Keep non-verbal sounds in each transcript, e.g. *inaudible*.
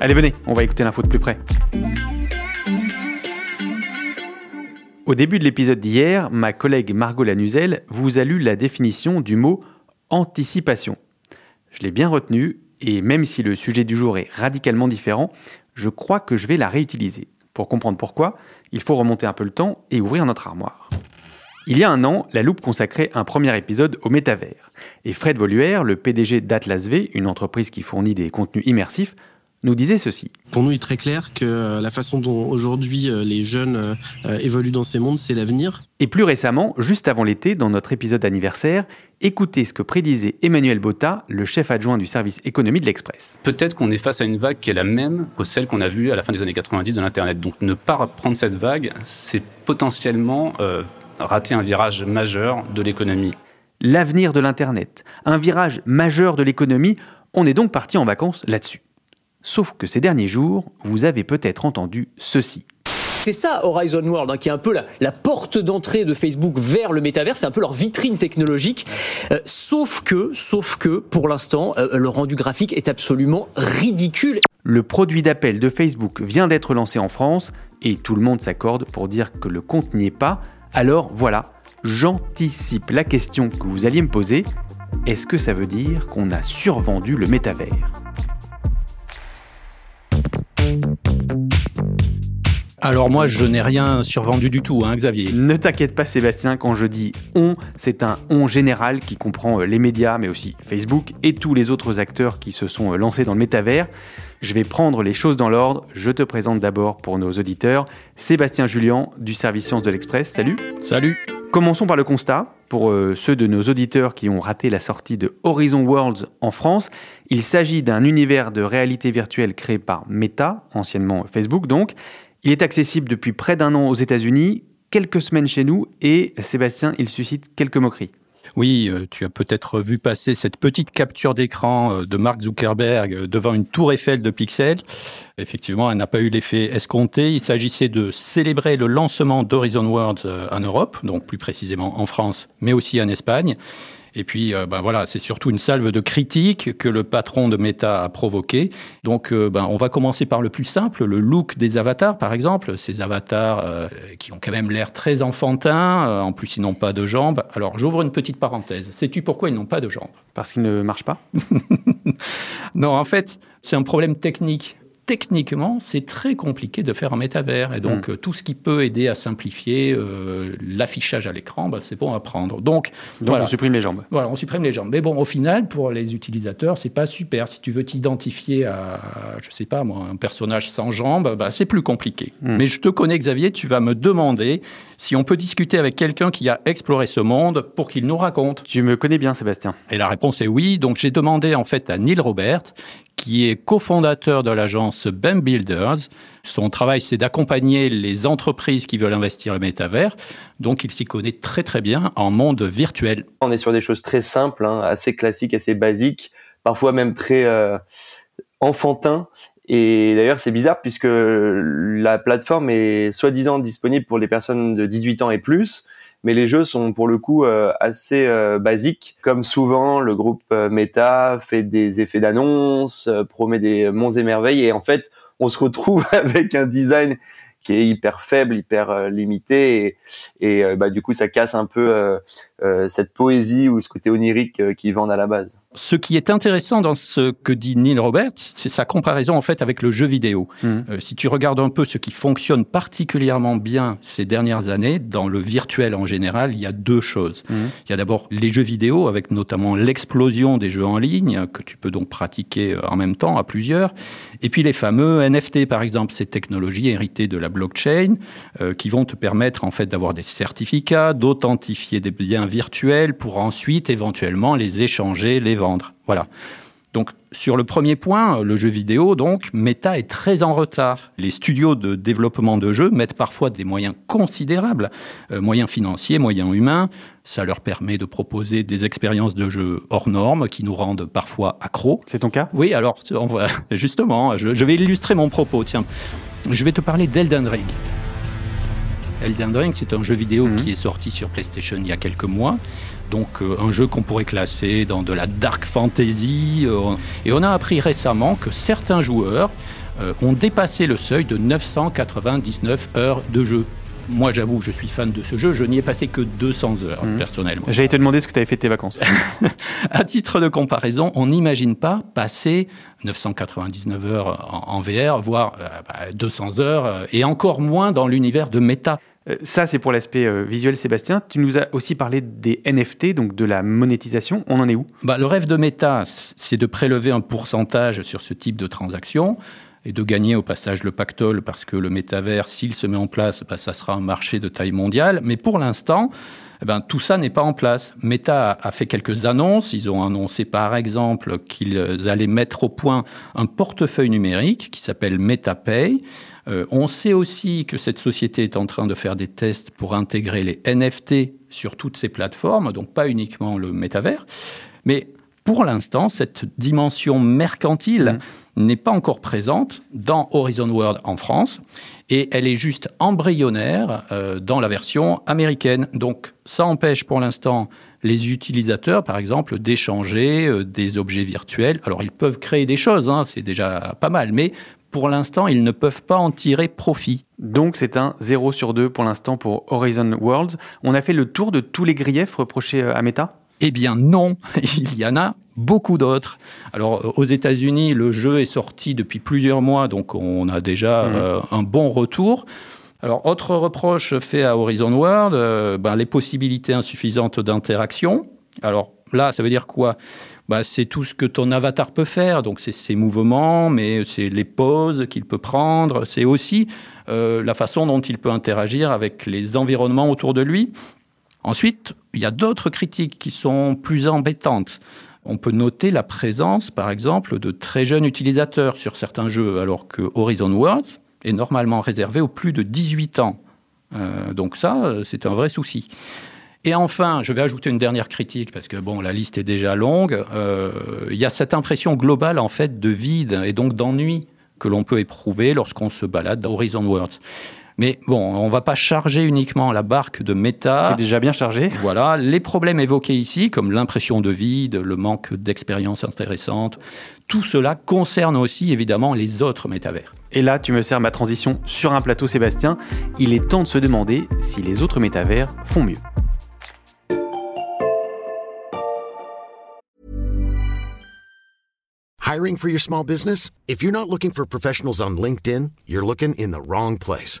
Allez, venez, on va écouter l'info de plus près. Au début de l'épisode d'hier, ma collègue Margot Lanuzel vous a lu la définition du mot anticipation. Je l'ai bien retenu et même si le sujet du jour est radicalement différent, je crois que je vais la réutiliser. Pour comprendre pourquoi, il faut remonter un peu le temps et ouvrir notre armoire. Il y a un an, la loupe consacrait un premier épisode au métavers. Et Fred Voluer, le PDG d'Atlas V, une entreprise qui fournit des contenus immersifs, nous disait ceci. Pour nous, il est très clair que la façon dont aujourd'hui euh, les jeunes euh, évoluent dans ces mondes, c'est l'avenir. Et plus récemment, juste avant l'été, dans notre épisode anniversaire, écoutez ce que prédisait Emmanuel Botta, le chef adjoint du service économie de l'Express. Peut-être qu'on est face à une vague qui est la même que celle qu'on a vue à la fin des années 90 de l'Internet. Donc ne pas prendre cette vague, c'est potentiellement euh, rater un virage majeur de l'économie. L'avenir de l'Internet, un virage majeur de l'économie, on est donc parti en vacances là-dessus. Sauf que ces derniers jours, vous avez peut-être entendu ceci. C'est ça Horizon World, hein, qui est un peu la, porte d'entrée de Facebook vers le métavers, c'est un peu leur vitrine technologique. Euh, sauf que, sauf que, pour l'instant, euh, le rendu graphique est absolument ridicule. Le produit d'appel de Facebook vient d'être lancé en France et tout le monde s'accorde pour dire que le compte n'y est pas. Alors voilà, j'anticipe la question que vous alliez me poser. Est-ce que ça veut dire qu'on a survendu le métavers? Alors moi, je n'ai rien survendu du tout, hein, Xavier. Ne t'inquiète pas, Sébastien, quand je dis on, c'est un on général qui comprend euh, les médias, mais aussi Facebook et tous les autres acteurs qui se sont euh, lancés dans le métavers. Je vais prendre les choses dans l'ordre. Je te présente d'abord pour nos auditeurs Sébastien Julien du service Sciences de l'Express. Salut. Salut. Commençons par le constat. Pour euh, ceux de nos auditeurs qui ont raté la sortie de Horizon Worlds en France, il s'agit d'un univers de réalité virtuelle créé par Meta, anciennement Facebook donc, il est accessible depuis près d'un an aux États-Unis, quelques semaines chez nous, et Sébastien, il suscite quelques moqueries. Oui, euh, tu as peut-être vu passer cette petite capture d'écran euh, de Mark Zuckerberg euh, devant une tour Eiffel de pixels. Effectivement, elle n'a pas eu l'effet escompté. Il s'agissait de célébrer le lancement d'Horizon Worlds en Europe, donc plus précisément en France, mais aussi en Espagne. Et puis, euh, ben voilà, c'est surtout une salve de critiques que le patron de Meta a provoqué. Donc, euh, ben, on va commencer par le plus simple, le look des avatars, par exemple. Ces avatars euh, qui ont quand même l'air très enfantins. en plus, ils n'ont pas de jambes. Alors, j'ouvre une petite parenthèse. Sais-tu pourquoi ils n'ont pas de jambes? Parce qu'ils ne marchent pas? *laughs* Non, en fait, c'est un problème technique techniquement, c'est très compliqué de faire un métavers. Et donc, hmm. euh, tout ce qui peut aider à simplifier euh, l'affichage à l'écran, bah, c'est bon à prendre. Donc, on supprime les jambes. Voilà, on supprime les jambes. Mais bon, au final, pour les utilisateurs, c'est pas super. Si tu veux t'identifier à, je sais pas moi, un personnage sans jambes, bah, c'est plus compliqué. Hmm. Mais je te connais, Xavier, tu vas me demander si on peut discuter avec quelqu'un qui a exploré ce monde pour qu'il nous raconte. Tu me connais bien, Sébastien. Et la réponse est oui. Donc, j'ai demandé en fait à Neil Robert, qui est cofondateur de l'agence BEM Builders. Son travail, c'est d'accompagner les entreprises qui veulent investir le métavers. Donc, il s'y connaît très très bien en monde virtuel. On est sur des choses très simples, hein, assez classiques, assez basiques, parfois même très euh, enfantins. Et d'ailleurs, c'est bizarre puisque la plateforme est soi-disant disponible pour les personnes de 18 ans et plus, mais les jeux sont pour le coup assez basiques. Comme souvent, le groupe Meta fait des effets d'annonce, promet des monts et merveilles, et en fait, on se retrouve *laughs* avec un design qui est hyper faible, hyper euh, limité, et, et euh, bah, du coup ça casse un peu euh, cette poésie ou ce côté onirique qu'ils vendent à la base. Ce qui est intéressant dans ce que dit Neil Roberts, c'est sa comparaison en fait avec le jeu vidéo. Mmh. si tu regardes un peu ce qui fonctionne particulièrement bien ces dernières années, dans le virtuel en général, il y a deux choses. Mmh. Il y a d'abord les jeux vidéo, avec notamment l'explosion des jeux en ligne, que tu peux donc pratiquer en même temps à plusieurs, et puis les fameux NFT par exemple, ces technologies héritées de la blockchain euh, qui vont te permettre en fait d'avoir des certificats, d'authentifier des biens virtuels pour ensuite éventuellement les échanger, les vendre. Voilà. Donc sur le premier point, le jeu vidéo, donc, Meta est très en retard. Les studios de développement de jeux mettent parfois des moyens considérables, euh, moyens financiers, moyens humains. Ça leur permet de proposer des expériences de jeu hors normes qui nous rendent parfois accros. C'est ton cas? Oui, alors *laughs* justement, je, vais illustrer mon propos. Tiens, je vais te parler d'Elden Ring. Elden Ring, c'est un jeu vidéo mhm. qui est sorti sur PlayStation il y a quelques mois. Donc euh, un jeu qu'on pourrait classer dans de la dark fantasy. Euh, et on a appris récemment que certains joueurs euh, ont dépassé le seuil de 999 heures de jeu. Moi, j'avoue, je suis fan de ce jeu. Je n'y ai passé que 200 heures, mhm. personnellement. J'allais te demander ce que tu avais fait de tes vacances. *laughs* à titre de comparaison, on n'imagine pas passer 999 heures en, VR, voire 200 bah, heures, et encore moins dans l'univers de méta. Euh, ça, c'est pour l'aspect euh, visuel, Sébastien. Tu nous as aussi parlé des NFT, donc de la monétisation. On en est où? Bah, Le rêve de Meta, c'est de prélever un pourcentage sur ce type de transaction et de gagner au passage le pactole parce que le métavers, s'il se met en place, bah, ça sera un marché de taille mondiale. Mais pour l'instant, eh ben, tout ça n'est pas en place. Meta a fait quelques annonces. Ils ont annoncé par exemple qu'ils allaient mettre au point un portefeuille numérique qui s'appelle MetaPay. Euh, on sait aussi que cette société est en train de faire des tests pour intégrer les NFT sur toutes ces plateformes, donc pas uniquement le métavers. Mais pour l'instant, cette dimension mercantile mmh. N'est pas encore présente dans Horizon World en France et elle est juste embryonnaire euh, dans la version américaine. Donc ça empêche pour l'instant les utilisateurs, par exemple, d'échanger euh, des objets virtuels. Alors ils peuvent créer des choses, hein, c'est déjà pas mal, mais pour l'instant, ils ne peuvent pas en tirer profit. Donc c'est un 0 sur 2 pour l'instant pour Horizon Worlds. On a fait le tour de tous les griefs reprochés euh, à Meta? Eh bien non, *laughs* il y en a beaucoup d'autres. Alors euh, aux États-Unis, le jeu est sorti depuis plusieurs mois, donc on a déjà mmh. euh, un bon retour. Alors, autre reproche fait à Horizon World, ben, les possibilités insuffisantes d'interaction. Alors là, ça veut dire quoi? Bah, c'est tout ce que ton avatar peut faire. Donc, c'est ses mouvements, mais c'est les poses qu'il peut prendre. C'est aussi euh, la façon dont il peut interagir avec les environnements autour de lui. Ensuite, il y a d'autres critiques qui sont plus embêtantes. On peut noter la présence, par exemple, de très jeunes utilisateurs sur certains jeux, alors que Horizon Worlds est normalement réservé aux plus de 18 ans. Euh, donc ça, c'est un vrai souci. Et enfin, je vais ajouter une dernière critique parce que bon, la liste est déjà longue. Euh, il y a cette impression globale en fait de vide et donc d'ennui que l'on peut éprouver lorsqu'on se balade dans Horizon Worlds. Mais bon, on va pas charger uniquement la barque de méta. C'est déjà bien chargé. Voilà, les problèmes évoqués ici, comme l'impression de vide, le manque d'expérience intéressante, tout cela concerne aussi évidemment les autres métavers. Et là, tu me sers ma transition sur un plateau, Sébastien. Il est temps de se demander si les autres métavers font mieux. Hiring for your small business? If you're not looking for professionals on LinkedIn, you're looking in the wrong place.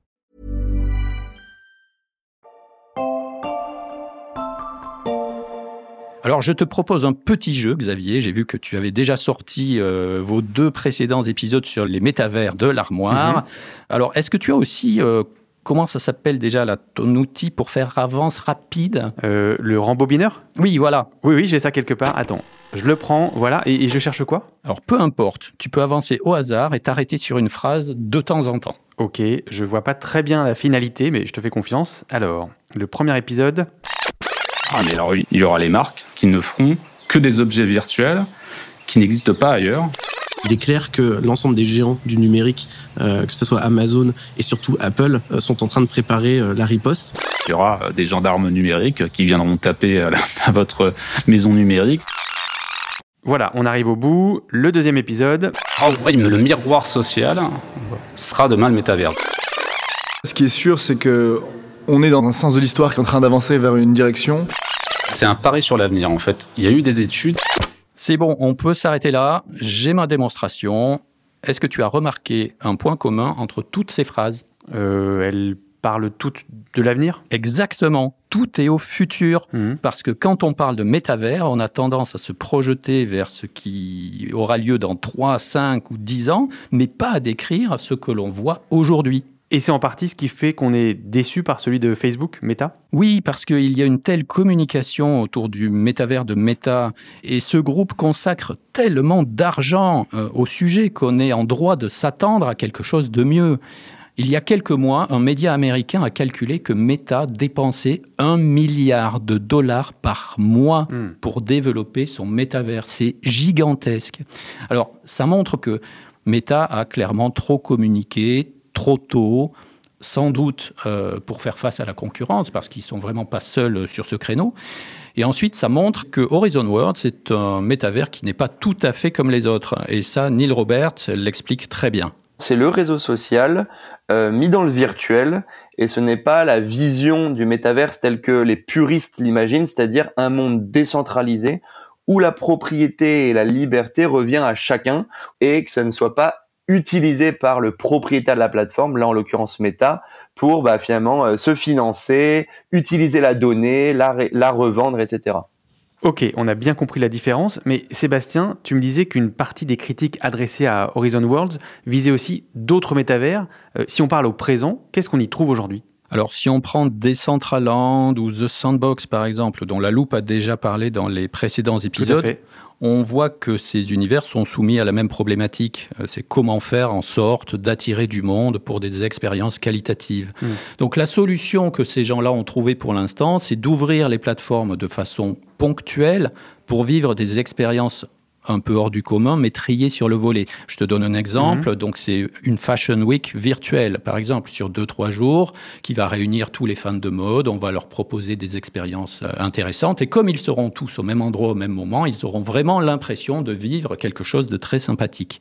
Alors, je te propose un petit jeu, Xavier. J'ai vu que tu avais déjà sorti euh, vos deux précédents épisodes sur les métavers de l'armoire. Mhm. Alors, est-ce que tu as aussi euh, comment ça s'appelle déjà là, ton outil pour faire avance rapide? Euh, le rembobineur? Oui, voilà. Oui, oui, j'ai ça quelque part. Attends, je le prends, voilà, et, et je cherche quoi? Alors peu importe, tu peux avancer au hasard et t'arrêter sur une phrase de temps en temps. Ok, je vois pas très bien la finalité, mais je te fais confiance. Alors, le premier épisode. Ah, mais alors, il y aura les marques qui ne feront que des objets virtuels qui n'existent pas ailleurs. Il est clair que l'ensemble des géants du numérique, euh, que ce soit Amazon et surtout Apple, euh, sont en train de préparer euh, la riposte. Il y aura des gendarmes numériques qui viendront taper à, la- *laughs* à votre maison numérique. Voilà, on arrive au bout. Le deuxième épisode. Oh, oui, mais le miroir social sera demain le métavers. Ce qui est sûr, c'est que on est dans un sens de l'histoire qui est en train d'avancer vers une direction. C'est un pari sur l'avenir, en fait. Il y a eu des études. C'est bon, on peut s'arrêter là. J'ai ma démonstration. Est-ce que tu as remarqué un point commun entre toutes ces phrases? Euh, elles parlent toutes de l'avenir? Exactement. Tout est au futur. Mhm. Parce que quand on parle de métavers, on a tendance à se projeter vers ce qui aura lieu dans 3, 5 ou 10 ans, mais pas à décrire ce que l'on voit aujourd'hui. Et c'est en partie ce qui fait qu'on est déçu par celui de Facebook, Meta? Oui, parce qu'il y a une telle communication autour du métavers de Meta et ce groupe consacre tellement d'argent euh, au sujet qu'on est en droit de s'attendre à quelque chose de mieux. Il y a quelques mois, un média américain a calculé que Meta dépensait un milliard de dollars par mois Hmm. pour développer son métavers. C'est gigantesque. Alors, ça montre que Meta a clairement trop communiqué, trop tôt, sans doute euh, pour faire face à la concurrence, parce qu'ils sont vraiment pas seuls sur ce créneau. Et ensuite, ça montre que Horizon World, c'est un métavers qui n'est pas tout à fait comme les autres. Et ça, Neil Roberts l'explique très bien. C'est le réseau social euh, mis dans le virtuel et ce n'est pas la vision du métaverse tel que les puristes l'imaginent, c'est-à-dire un monde décentralisé où la propriété et la liberté revient à chacun et que ça ne soit pas utilisé par le propriétaire de la plateforme, là en l'occurrence Meta, pour bah, finalement euh, se financer, utiliser la donnée, la, revendre, etc. Ok, on a bien compris la différence, mais Sébastien, tu me disais qu'une partie des critiques adressées à Horizon Worlds visait aussi d'autres métavers. Euh, si on parle au présent, qu'est-ce qu'on y trouve aujourd'hui? Alors, si on prend Decentraland ou The Sandbox, par exemple, dont la loupe a déjà parlé dans les précédents Tout à épisodes, fait. On voit que ces univers sont soumis à la même problématique. Euh, C'est comment faire en sorte d'attirer du monde pour des expériences qualitatives. Mm. Donc la solution que ces gens-là ont trouvée pour l'instant, c'est d'ouvrir les plateformes de façon ponctuelle pour vivre des expériences un peu hors du commun, mais triées sur le volet. Je te donne un exemple. Donc, c'est une Fashion Week virtuelle, par exemple, sur deux, trois jours, qui va réunir tous les fans de mode. On va leur proposer des expériences euh, intéressantes. Et comme ils seront tous au même endroit, au même moment, ils auront vraiment l'impression de vivre quelque chose de très sympathique.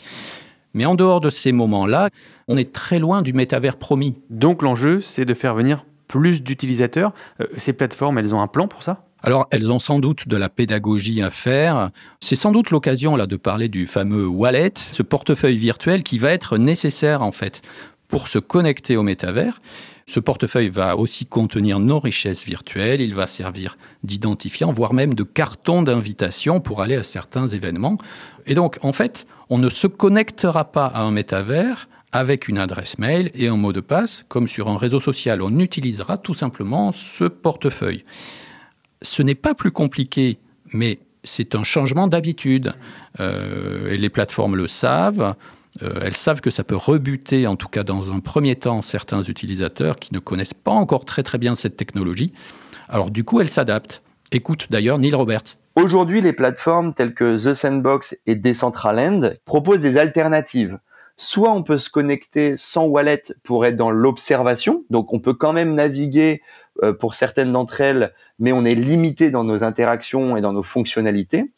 Mais en dehors de ces moments-là, on est très loin du métavers promis. Donc l'enjeu, c'est de faire venir plus d'utilisateurs. Euh, ces plateformes, elles ont un plan pour ça? Alors, elles ont sans doute de la pédagogie à faire. C'est sans doute l'occasion là de parler du fameux wallet, ce portefeuille virtuel qui va être nécessaire en fait pour se connecter au métavers. Ce portefeuille va aussi contenir nos richesses virtuelles, il va servir d'identifiant, voire même de carton d'invitation pour aller à certains événements. Et donc, en fait, on ne se connectera pas à un métavers avec une adresse mail et un mot de passe, comme sur un réseau social. On utilisera tout simplement ce portefeuille ce n'est pas plus compliqué, mais c'est un changement d'habitude. Euh, et les plateformes le savent. Euh, elles savent que ça peut rebuter, en tout cas dans un premier temps, certains utilisateurs qui ne connaissent pas encore très très bien cette technologie. Alors du coup, elles s'adaptent. Écoute d'ailleurs Neil Roberts. Aujourd'hui, les plateformes telles que The Sandbox et Decentraland proposent des alternatives. Soit on peut se connecter sans wallet pour être dans l'observation, donc on peut quand même naviguer pour certaines d'entre elles, mais on est limité dans nos interactions et dans nos fonctionnalités.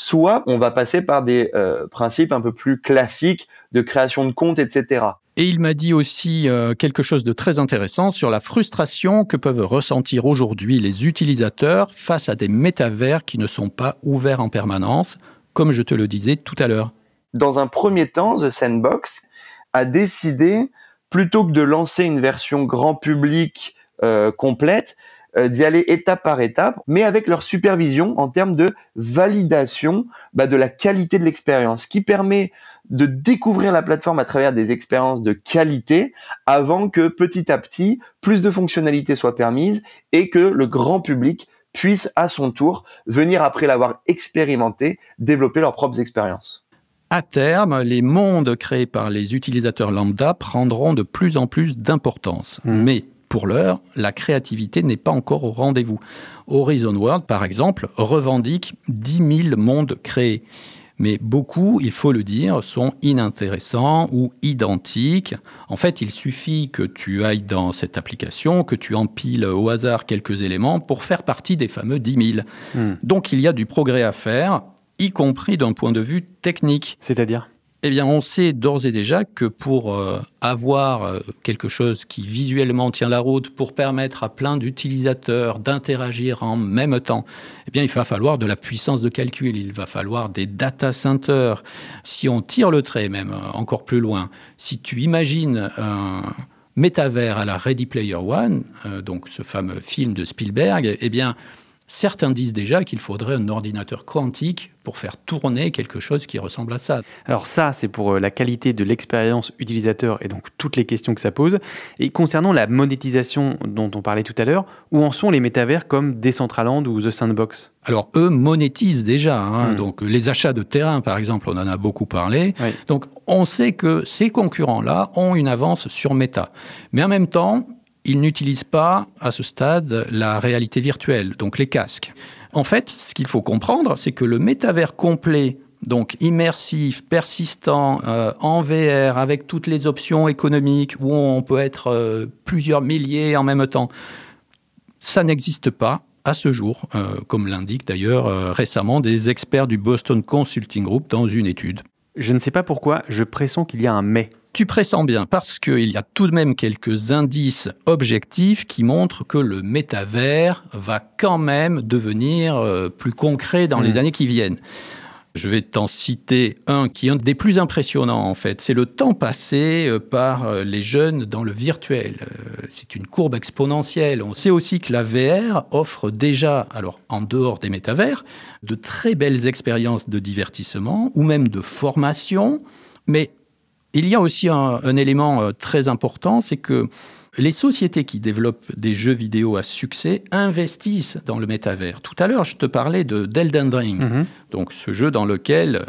Soit on va passer par des euh, principes un peu plus classiques de création de compte, etc. Et il m'a dit aussi euh, quelque chose de très intéressant sur la frustration que peuvent ressentir aujourd'hui les utilisateurs face à des métavers qui ne sont pas ouverts en permanence, comme je te le disais tout à l'heure. Dans un premier temps, The Sandbox a décidé, plutôt que de lancer une version grand public euh, complète, euh, d'y aller étape par étape, mais avec leur supervision en termes de validation bah, de la qualité de l'expérience, qui permet de découvrir la plateforme à travers des expériences de qualité avant que petit à petit plus de fonctionnalités soient permises et que le grand public puisse à son tour venir après l'avoir expérimenté développer leurs propres expériences. À terme, les mondes créés par les utilisateurs lambda prendront de plus en plus d'importance. Mmh. Mais pour l'heure, la créativité n'est pas encore au rendez-vous. Horizon World, par exemple, revendique 10 000 mondes créés. Mais beaucoup, il faut le dire, sont inintéressants ou identiques. En fait, il suffit que tu ailles dans cette application, que tu empiles au hasard quelques éléments pour faire partie des fameux 10 000. Hmm. Donc il y a du progrès à faire, y compris d'un point de vue technique. C'est-à-dire? Eh bien, on sait d'ores et déjà que pour euh, avoir euh, quelque chose qui visuellement tient la route, pour permettre à plein d'utilisateurs d'interagir en même temps, eh bien, il va falloir de la puissance de calcul, il va falloir des data centers. Si on tire le trait même euh, encore plus loin, si tu imagines un métavers à la Ready Player One, donc ce fameux film de Spielberg, eh bien, certains disent déjà qu'il faudrait un ordinateur quantique pour faire tourner quelque chose qui ressemble à ça. Alors ça, c'est pour euh, la qualité de l'expérience utilisateur et donc toutes les questions que ça pose. Et concernant la monétisation dont on parlait tout à l'heure, où en sont les métavers comme Decentraland ou The Sandbox? Alors eux monétisent déjà, hein. Hmm. donc les achats de terrain par exemple, on en a beaucoup parlé. Oui. Donc on sait que ces concurrents-là ont une avance sur Meta. Mais en même temps, ils n'utilisent pas à ce stade la réalité virtuelle, donc les casques. En fait, ce qu'il faut comprendre, c'est que le métavers complet, donc immersif, persistant, euh, en VR, avec toutes les options économiques, où on peut être euh, plusieurs milliers en même temps, ça n'existe pas à ce jour, euh, comme l'indiquent d'ailleurs récemment des experts du Boston Consulting Group dans une étude. Je ne sais pas pourquoi, je pressens qu'il y a un mais. Tu pressens bien parce qu'il y a tout de même quelques indices objectifs qui montrent que le métavers va quand même devenir euh, plus concret dans les années qui viennent. Je vais t'en citer un qui est un des plus impressionnants en fait. C'est le temps passé euh, par euh, les jeunes dans le virtuel. Euh, C'est une courbe exponentielle. On sait aussi que la VR offre déjà, alors en dehors des métavers, de très belles expériences de divertissement ou même de formation. Mais il y a aussi un, un élément très important, c'est que les sociétés qui développent des jeux vidéo à succès investissent dans le métavers. Tout à l'heure, je te parlais de d'Elden Ring, Mhm. donc ce jeu dans lequel euh,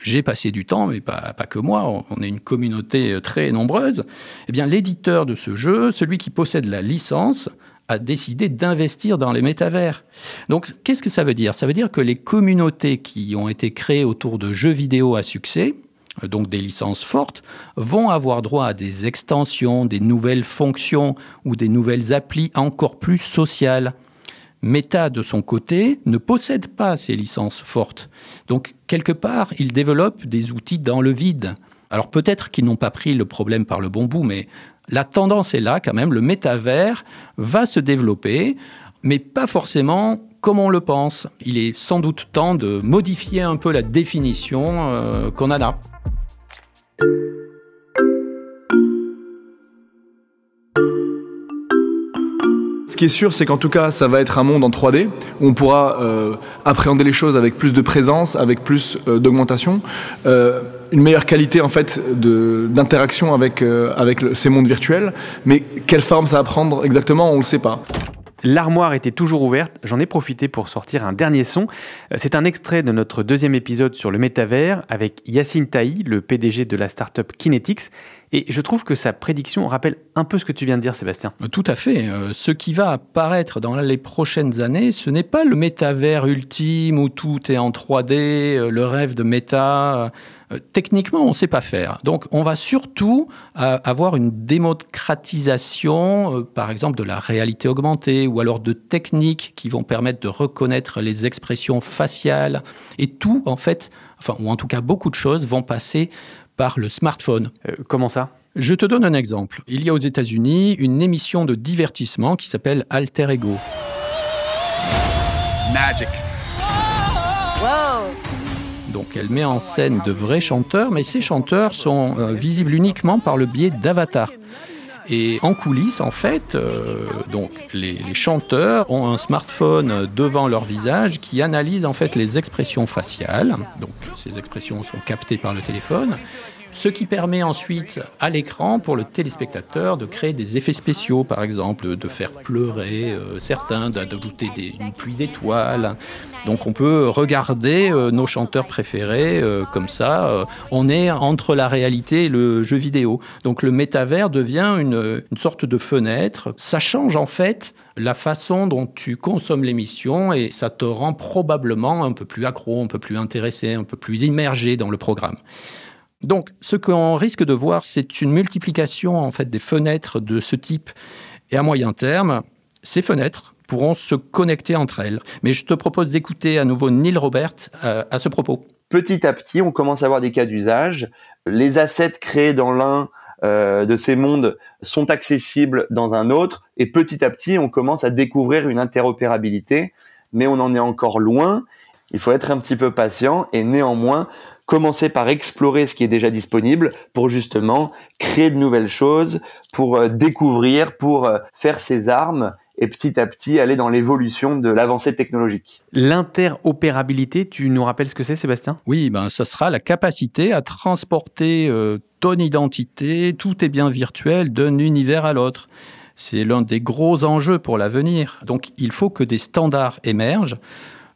j'ai passé du temps, mais pas, pas que moi, on- est une communauté euh, très nombreuse. Eh bien, l'éditeur de ce jeu, celui qui possède la licence, a décidé d'investir dans les métavers. Donc, qu'est-ce que ça veut dire? Ça veut dire que les communautés qui ont été créées autour de jeux vidéo à succès, donc des licences fortes, vont avoir droit à des extensions, des nouvelles fonctions ou des nouvelles applis encore plus sociales. Meta, de son côté, ne possède pas ces licences fortes. Donc, quelque part, il développe des outils dans le vide. Alors, peut-être qu'ils n'ont pas pris le problème par le bon bout, mais la tendance est là quand même. Le métavers va se développer, mais pas forcément comme on le pense. Il est sans doute temps de modifier un peu la définition euh, qu'on en a. Ce qui est sûr, c'est qu'en tout cas, ça va être un monde en 3D où on pourra euh, appréhender les choses avec plus de présence, avec plus euh, d'augmentation, euh, une meilleure qualité en fait d'interaction avec, ces mondes virtuels. Mais quelle forme ça va prendre exactement, on ne le sait pas. L'armoire était toujours ouverte, j'en ai profité pour sortir un dernier son. Euh, C'est un extrait de notre deuxième épisode sur le métavers avec Yacine Taï, le PDG de la startup Kinetics. Et je trouve que sa prédiction rappelle un peu ce que tu viens de dire, Sébastien. Tout à fait. Euh, Ce qui va apparaître dans les prochaines années, ce n'est pas le métavers ultime où tout est en 3D, euh, le rêve de méta. Euh, Techniquement, on ne sait pas faire. Donc, on va surtout euh, avoir une démocratisation, euh, par exemple, de la réalité augmentée ou alors de techniques qui vont permettre de reconnaître les expressions faciales. Et tout, en fait, enfin, ou en tout cas beaucoup de choses, vont passer par le smartphone. Euh, comment ça? Je te donne un exemple. Il y a aux États-Unis une émission de divertissement qui s'appelle Alter Ego. Magic. Donc elle met en scène de vrais chanteurs, mais ces chanteurs sont euh, visibles uniquement par le biais d'avatars. Et en coulisses, en fait, euh, donc les, les, chanteurs ont un smartphone devant leur visage qui analyse en fait les expressions faciales. Donc ces expressions sont captées par le téléphone ce qui permet ensuite à l'écran pour le téléspectateur de créer des effets spéciaux, par exemple, de faire pleurer euh, certains, d'ajouter une pluie d'étoiles. Donc on peut regarder euh, nos chanteurs préférés euh, comme ça. on est entre la réalité et le jeu vidéo. Donc le métavers devient une, une sorte de fenêtre. Ça change en fait la façon dont tu consommes l'émission et ça te rend probablement un peu plus accro, un peu plus intéressé, un peu plus immergé dans le programme. Donc, ce qu'on risque de voir, c'est une multiplication en fait des fenêtres de ce type. Et à moyen terme, ces fenêtres pourront se connecter entre elles. Mais je te propose d'écouter à nouveau Neil Robert euh, à ce propos. Petit à petit, on commence à avoir des cas d'usage. Les assets créés dans l'un euh, de ces mondes sont accessibles dans un autre, et petit à petit, on commence à découvrir une interopérabilité, mais on en est encore loin. Il faut être un petit peu patient, et néanmoins, commencer par explorer ce qui est déjà disponible pour justement créer de nouvelles choses, pour euh, découvrir, pour euh, faire ses armes et petit à petit aller dans l'évolution de l'avancée technologique. L'interopérabilité, tu nous rappelles ce que c'est Sébastien? Oui, ben ça sera la capacité à transporter euh, ton identité, tout est bien virtuel d'un univers à l'autre. C'est l'un des gros enjeux pour l'avenir. Donc il faut que des standards émergent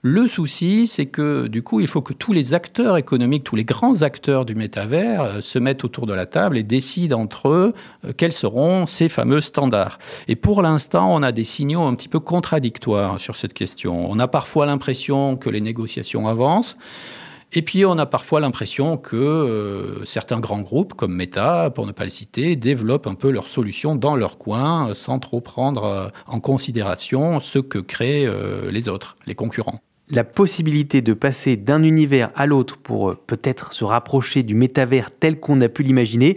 le souci, c'est que du coup, il faut que tous les acteurs économiques, tous les grands acteurs du métavers euh, se mettent autour de la table et décident entre eux euh, quels seront ces fameux standards. Et pour l'instant, on a des signaux un petit peu contradictoires sur cette question. On a parfois l'impression que les négociations avancent. Et puis on a parfois l'impression que euh, certains grands groupes, comme Meta, pour ne pas le citer, développent un peu leurs solutions dans leur coin, sans trop prendre en considération ce que créent les autres, les concurrents la possibilité de passer d'un univers à l'autre pour euh, peut-être se rapprocher du métavers tel qu'on a pu l'imaginer,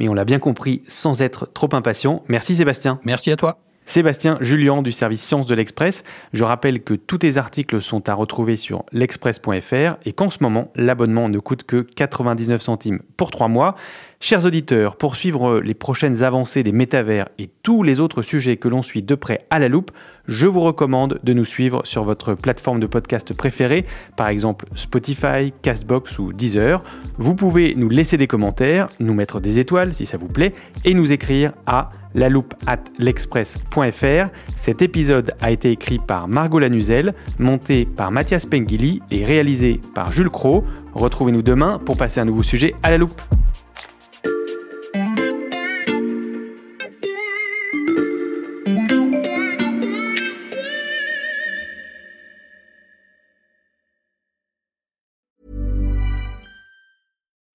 mais on l'a bien compris sans être trop impatient. Merci Sébastien. Merci à toi. Sébastien Julien du service Sciences de l'Express. Je rappelle que tous tes articles sont à retrouver sur l'express.fr et qu'en ce moment, l'abonnement ne coûte que 99 centimes pour trois mois. Chers auditeurs, pour suivre les prochaines avancées des métavers et tous les autres sujets que l'on suit de près à la loupe, je vous recommande de nous suivre sur votre plateforme de podcast préférée, par exemple Spotify, Castbox ou Deezer. Vous pouvez nous laisser des commentaires, nous mettre des étoiles si ça vous plaît, et nous écrire à la loupe at l'express.fr. Cet épisode a été écrit par Margot Lanuzel, monté par Mathias Pengili et réalisé par Jules Cro. Retrouvez-nous demain pour passer un nouveau sujet à la loupe.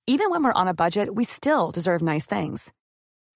Even when we're on a budget, we still deserve nice things.